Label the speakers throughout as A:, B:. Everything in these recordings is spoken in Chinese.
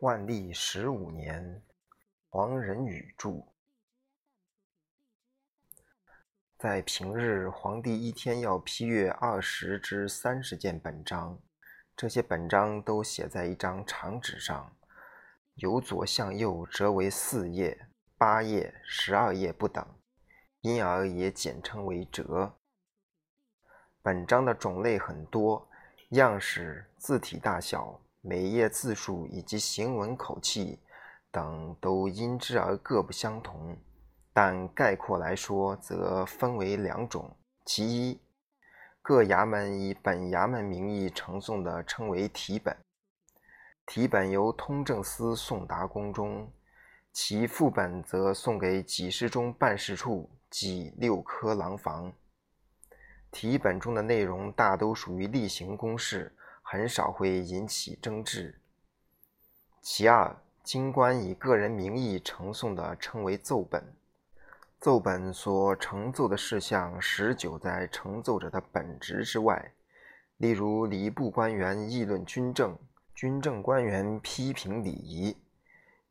A: 万历十五年，黄仁宇著。在平日，皇帝一天要批阅二十至三十件本章，这些本章都写在一张长纸上，由左向右折为四页、八页、十二页不等，因而也简称为折。本章的种类很多，样式、字体大小。每页字数以及行文口气等都因之而各不相同，但概括来说，则分为两种：其一，各衙门以本衙门名义呈送的，称为题本，题本由通政司送达宫中；其副本则送给给事中办事处即六科廊坊。题本中的内容大都属于例行公事。很少会引起争执。其二，京官以个人名义呈送的称为奏本，奏本所呈奏的事项实久在呈奏者的本职之外。例如，礼部官员议论军政，军政官员批评礼仪，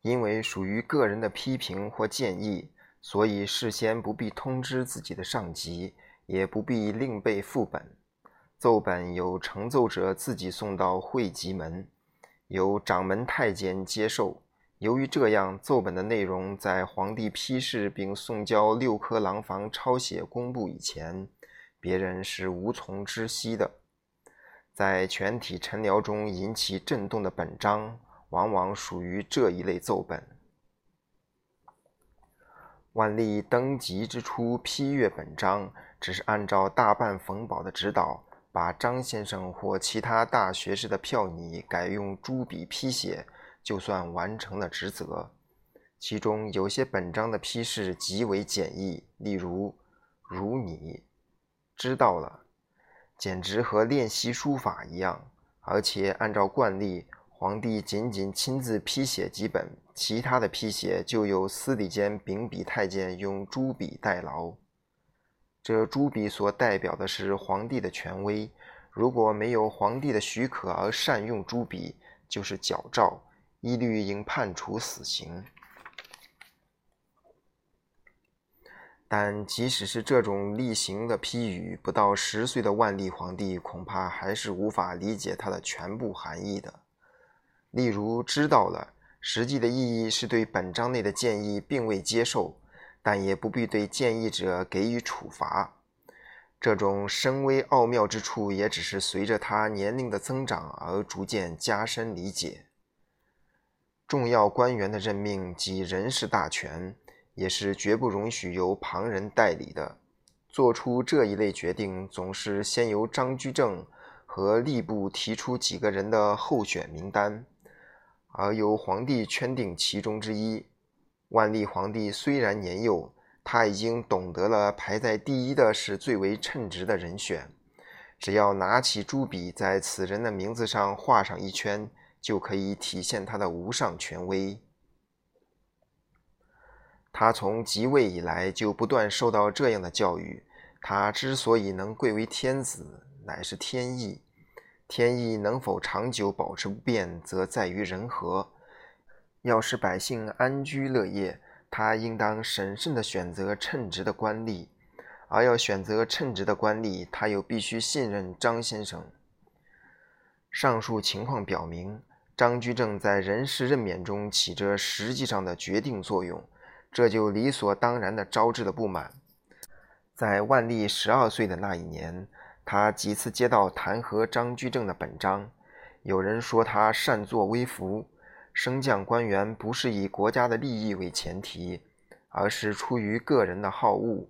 A: 因为属于个人的批评或建议，所以事先不必通知自己的上级，也不必另备副本。奏本由呈奏者自己送到会稽门，由掌门太监接受。由于这样，奏本的内容在皇帝批示并送交六科廊坊抄写公布以前，别人是无从知悉的。在全体臣僚中引起震动的本章，往往属于这一类奏本。万历登基之初批阅本章，只是按照大办冯保的指导。把张先生或其他大学士的票拟改用朱笔批写，就算完成了职责。其中有些本章的批示极为简易，例如“如你知道了”，简直和练习书法一样。而且按照惯例，皇帝仅仅亲自批写几本，其他的批写就由司礼监秉笔太监用朱笔代劳。这朱笔所代表的是皇帝的权威，如果没有皇帝的许可而善用朱笔，就是矫诏，一律应判处死刑。但即使是这种例行的批语，不到十岁的万历皇帝恐怕还是无法理解它的全部含义的。例如，知道了，实际的意义是对本章内的建议并未接受。但也不必对建议者给予处罚，这种深微奥妙之处，也只是随着他年龄的增长而逐渐加深理解。重要官员的任命及人事大权，也是绝不容许由旁人代理的。做出这一类决定，总是先由张居正和吏部提出几个人的候选名单，而由皇帝圈定其中之一。万历皇帝虽然年幼，他已经懂得了排在第一的是最为称职的人选。只要拿起朱笔，在此人的名字上画上一圈，就可以体现他的无上权威。他从即位以来就不断受到这样的教育。他之所以能贵为天子，乃是天意。天意能否长久保持不变，则在于人和。要使百姓安居乐业，他应当审慎地选择称职的官吏；而要选择称职的官吏，他又必须信任张先生。上述情况表明，张居正在人事任免中起着实际上的决定作用，这就理所当然地招致了不满。在万历十二岁的那一年，他几次接到弹劾张居正的本章，有人说他擅作威服。升降官员不是以国家的利益为前提，而是出于个人的好恶。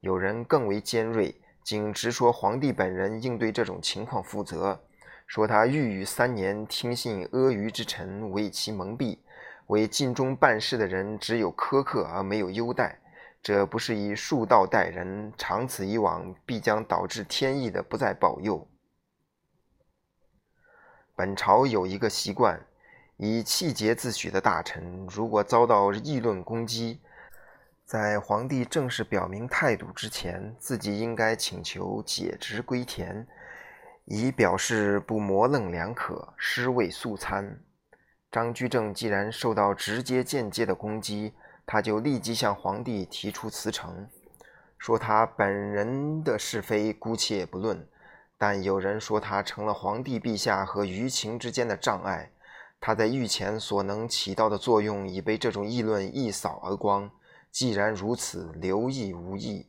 A: 有人更为尖锐，竟直说皇帝本人应对这种情况负责，说他御宇三年，听信阿谀之臣，为其蒙蔽，为尽忠办事的人只有苛刻而没有优待，这不是以恕道待人，长此以往，必将导致天意的不再保佑。本朝有一个习惯。以气节自诩的大臣，如果遭到议论攻击，在皇帝正式表明态度之前，自己应该请求解职归田，以表示不模棱两可、失位素餐。张居正既然受到直接间接的攻击，他就立即向皇帝提出辞呈，说他本人的是非姑且不论，但有人说他成了皇帝陛下和舆情之间的障碍，他在御前所能起到的作用已被这种议论一扫而光。既然如此，留意无益。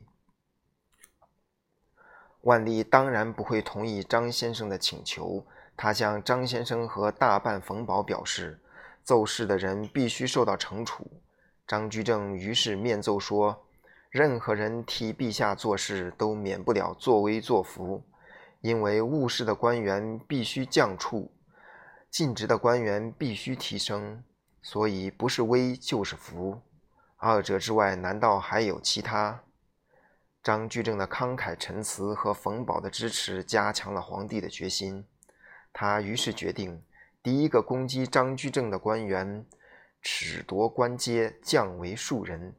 A: 万历当然不会同意张先生的请求。他向张先生和大办冯保表示，奏事的人必须受到惩处。张居正于是面奏说：“任何人替陛下做事，都免不了作威作福，因为误事的官员必须降黜，尽职的官员必须提升，所以不是威就是福。二者之外，难道还有其他？”张居正的慷慨陈词和冯保的支持，加强了皇帝的决心。他于是决定，第一个攻击张居正的官员，褫夺官阶，降为庶人；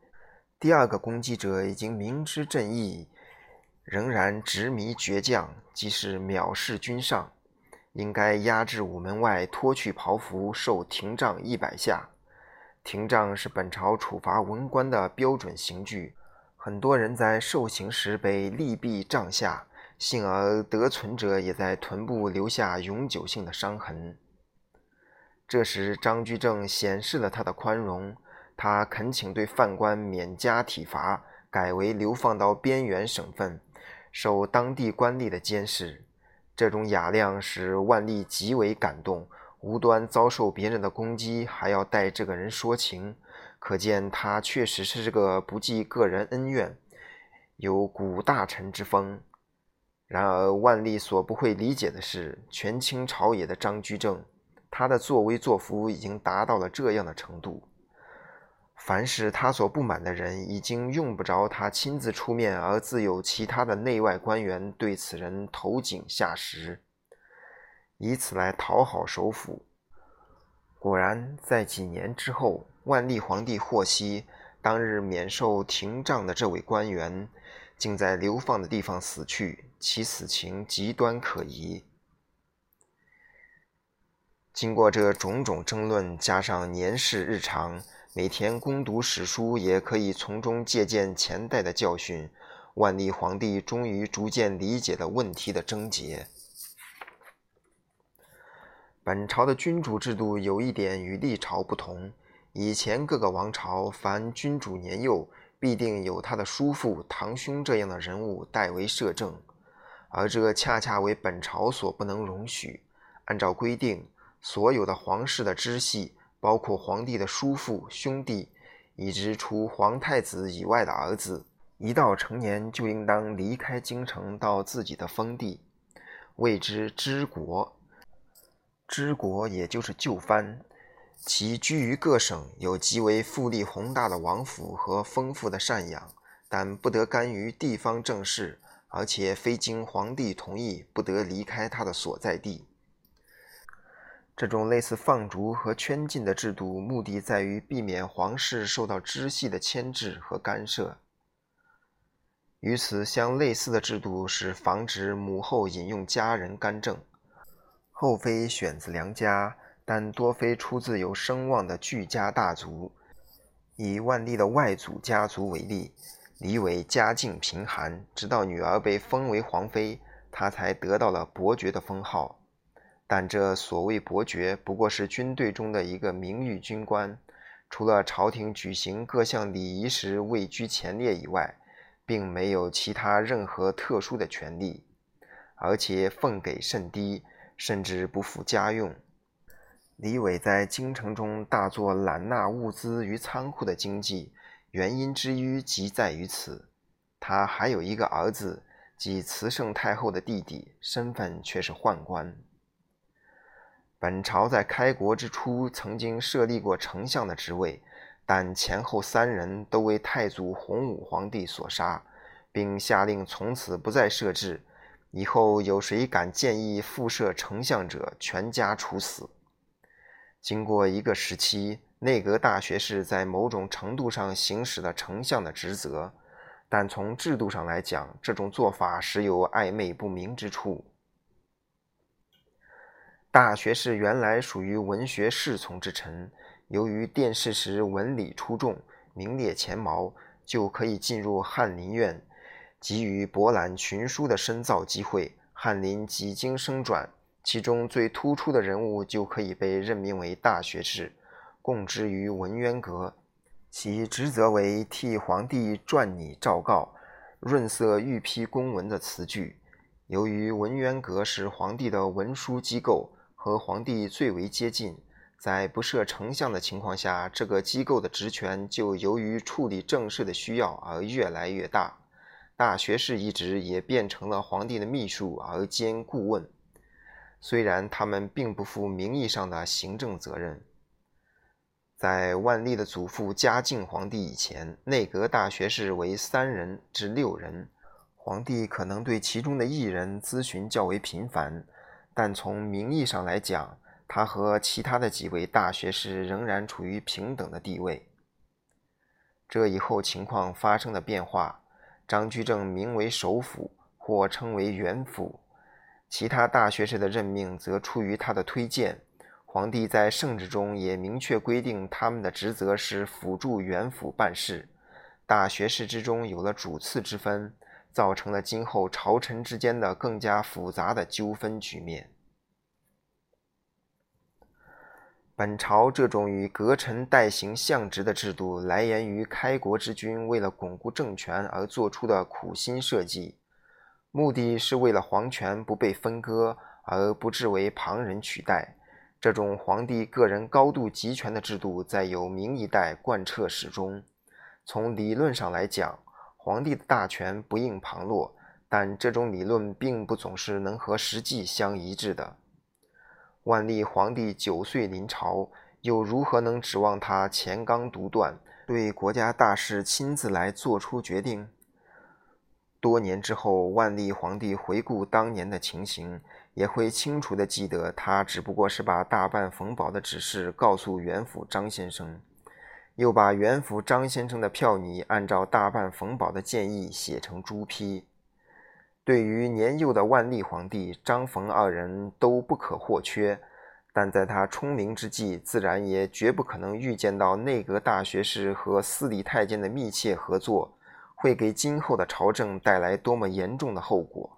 A: 第二个攻击者已经明知正义，仍然执迷倔强，即是藐视君上，应该押至午门外，脱去袍服，受廷杖一百下。廷杖是本朝处罚文官的标准刑具，很多人在受刑时被利毙杖下。幸而得存者也在臀部留下永久性的伤痕。这时，张居正显示了他的宽容，他恳请对犯官免加体罚，改为流放到边远省份，受当地官吏的监视。这种雅量使万历极为感动，无端遭受别人的攻击，还要代这个人说情，可见他确实是个不计个人恩怨、有古大臣之风。然而，万历所不会理解的是，权倾朝野的张居正，他的作威作福已经达到了这样的程度，凡是他所不满的人，已经用不着他亲自出面，而自有其他的内外官员对此人投井下石，以此来讨好首辅。果然，在几年之后，万历皇帝获悉当日免受廷杖的这位官员，竟在流放的地方死去。其死情极端可疑。经过这种种争论，加上年事日长，每天攻读史书，也可以从中借鉴前代的教训。万历皇帝终于逐渐理解了问题的症结。本朝的君主制度有一点与历朝不同：以前各个王朝，凡君主年幼，必定有他的叔父、堂兄这样的人物代为摄政。而这恰恰为本朝所不能容许。按照规定，所有的皇室的支系，包括皇帝的叔父、兄弟，以及除皇太子以外的儿子，一到成年就应当离开京城，到自己的封地，谓之知国。知国也就是就藩，其居于各省，有极为富丽宏大的王府和丰富的赡养，但不得干预地方政事。而且非经皇帝同意，不得离开他的所在地。这种类似放逐和圈禁的制度，目的在于避免皇室受到支系的牵制和干涉。与此相类似的制度是防止母后引用家人干政。后妃选自良家，但多非出自有声望的巨家大族。以万历的外祖家族为例。李伟家境贫寒，直到女儿被封为皇妃，他才得到了伯爵的封号。但这所谓伯爵，不过是军队中的一个名誉军官，除了朝廷举行各项礼仪时位居前列以外，并没有其他任何特殊的权利，而且俸给甚低，甚至不付家用。李伟在京城中大做揽纳物资于仓库的经济。原因之一即在于此，他还有一个儿子，即慈圣太后的弟弟，身份却是宦官。本朝在开国之初曾经设立过丞相的职位，但前后三人都为太祖洪武皇帝所杀，并下令从此不再设置。以后有谁敢建议复设丞相者，全家处死。经过一个时期。内阁大学士在某种程度上行使了丞相的职责，但从制度上来讲，这种做法时有暧昧不明之处。大学士原来属于文学侍从之臣，由于殿试时文理出众，名列前茅，就可以进入翰林院，给予博览群书的深造机会。翰林几经升转，其中最突出的人物就可以被任命为大学士，供职于文渊阁，其职责为替皇帝撰拟诏告、润色御批公文的词句。由于文渊阁是皇帝的文书机构。和皇帝最为接近，在不设丞相的情况下，这个机构的职权就由于处理政事的需要而越来越大。大学士一职也变成了皇帝的秘书而兼顾问，虽然他们并不负名义上的行政责任。在万历的祖父嘉靖皇帝以前，内阁大学士为三人至六人，皇帝可能对其中的一人咨询较为频繁。但从名义上来讲，他和其他的几位大学士仍然处于平等的地位。这以后情况发生了变化，张居正名为首辅，或称为元辅，其他大学士的任命则出于他的推荐。皇帝在圣旨中也明确规定，他们的职责是辅助元辅办事。大学士之中有了主次之分。造成了今后朝臣之间的更加复杂的纠纷局面。本朝这种以阁臣代行相职的制度，来源于开国之君为了巩固政权而做出的苦心设计，目的是为了皇权不被分割而不至为旁人取代。这种皇帝个人高度集权的制度，在有明一代贯彻始终。从理论上来讲，皇帝的大权不应旁落，但这种理论并不总是能和实际相一致的。万历皇帝九岁临朝，又如何能指望他乾纲独断，对国家大事亲自来做出决定？多年之后，万历皇帝回顾当年的情形，也会清楚地记得，他只不过是把大办冯保的指示告诉元辅张先生。又把元辅张先生的票拟按照大办冯保的建议写成朱批。对于年幼的万历皇帝，张冯二人都不可或缺，但在他聪明之际，自然也绝不可能预见到内阁大学士和司礼太监的密切合作，会给今后的朝政带来多么严重的后果。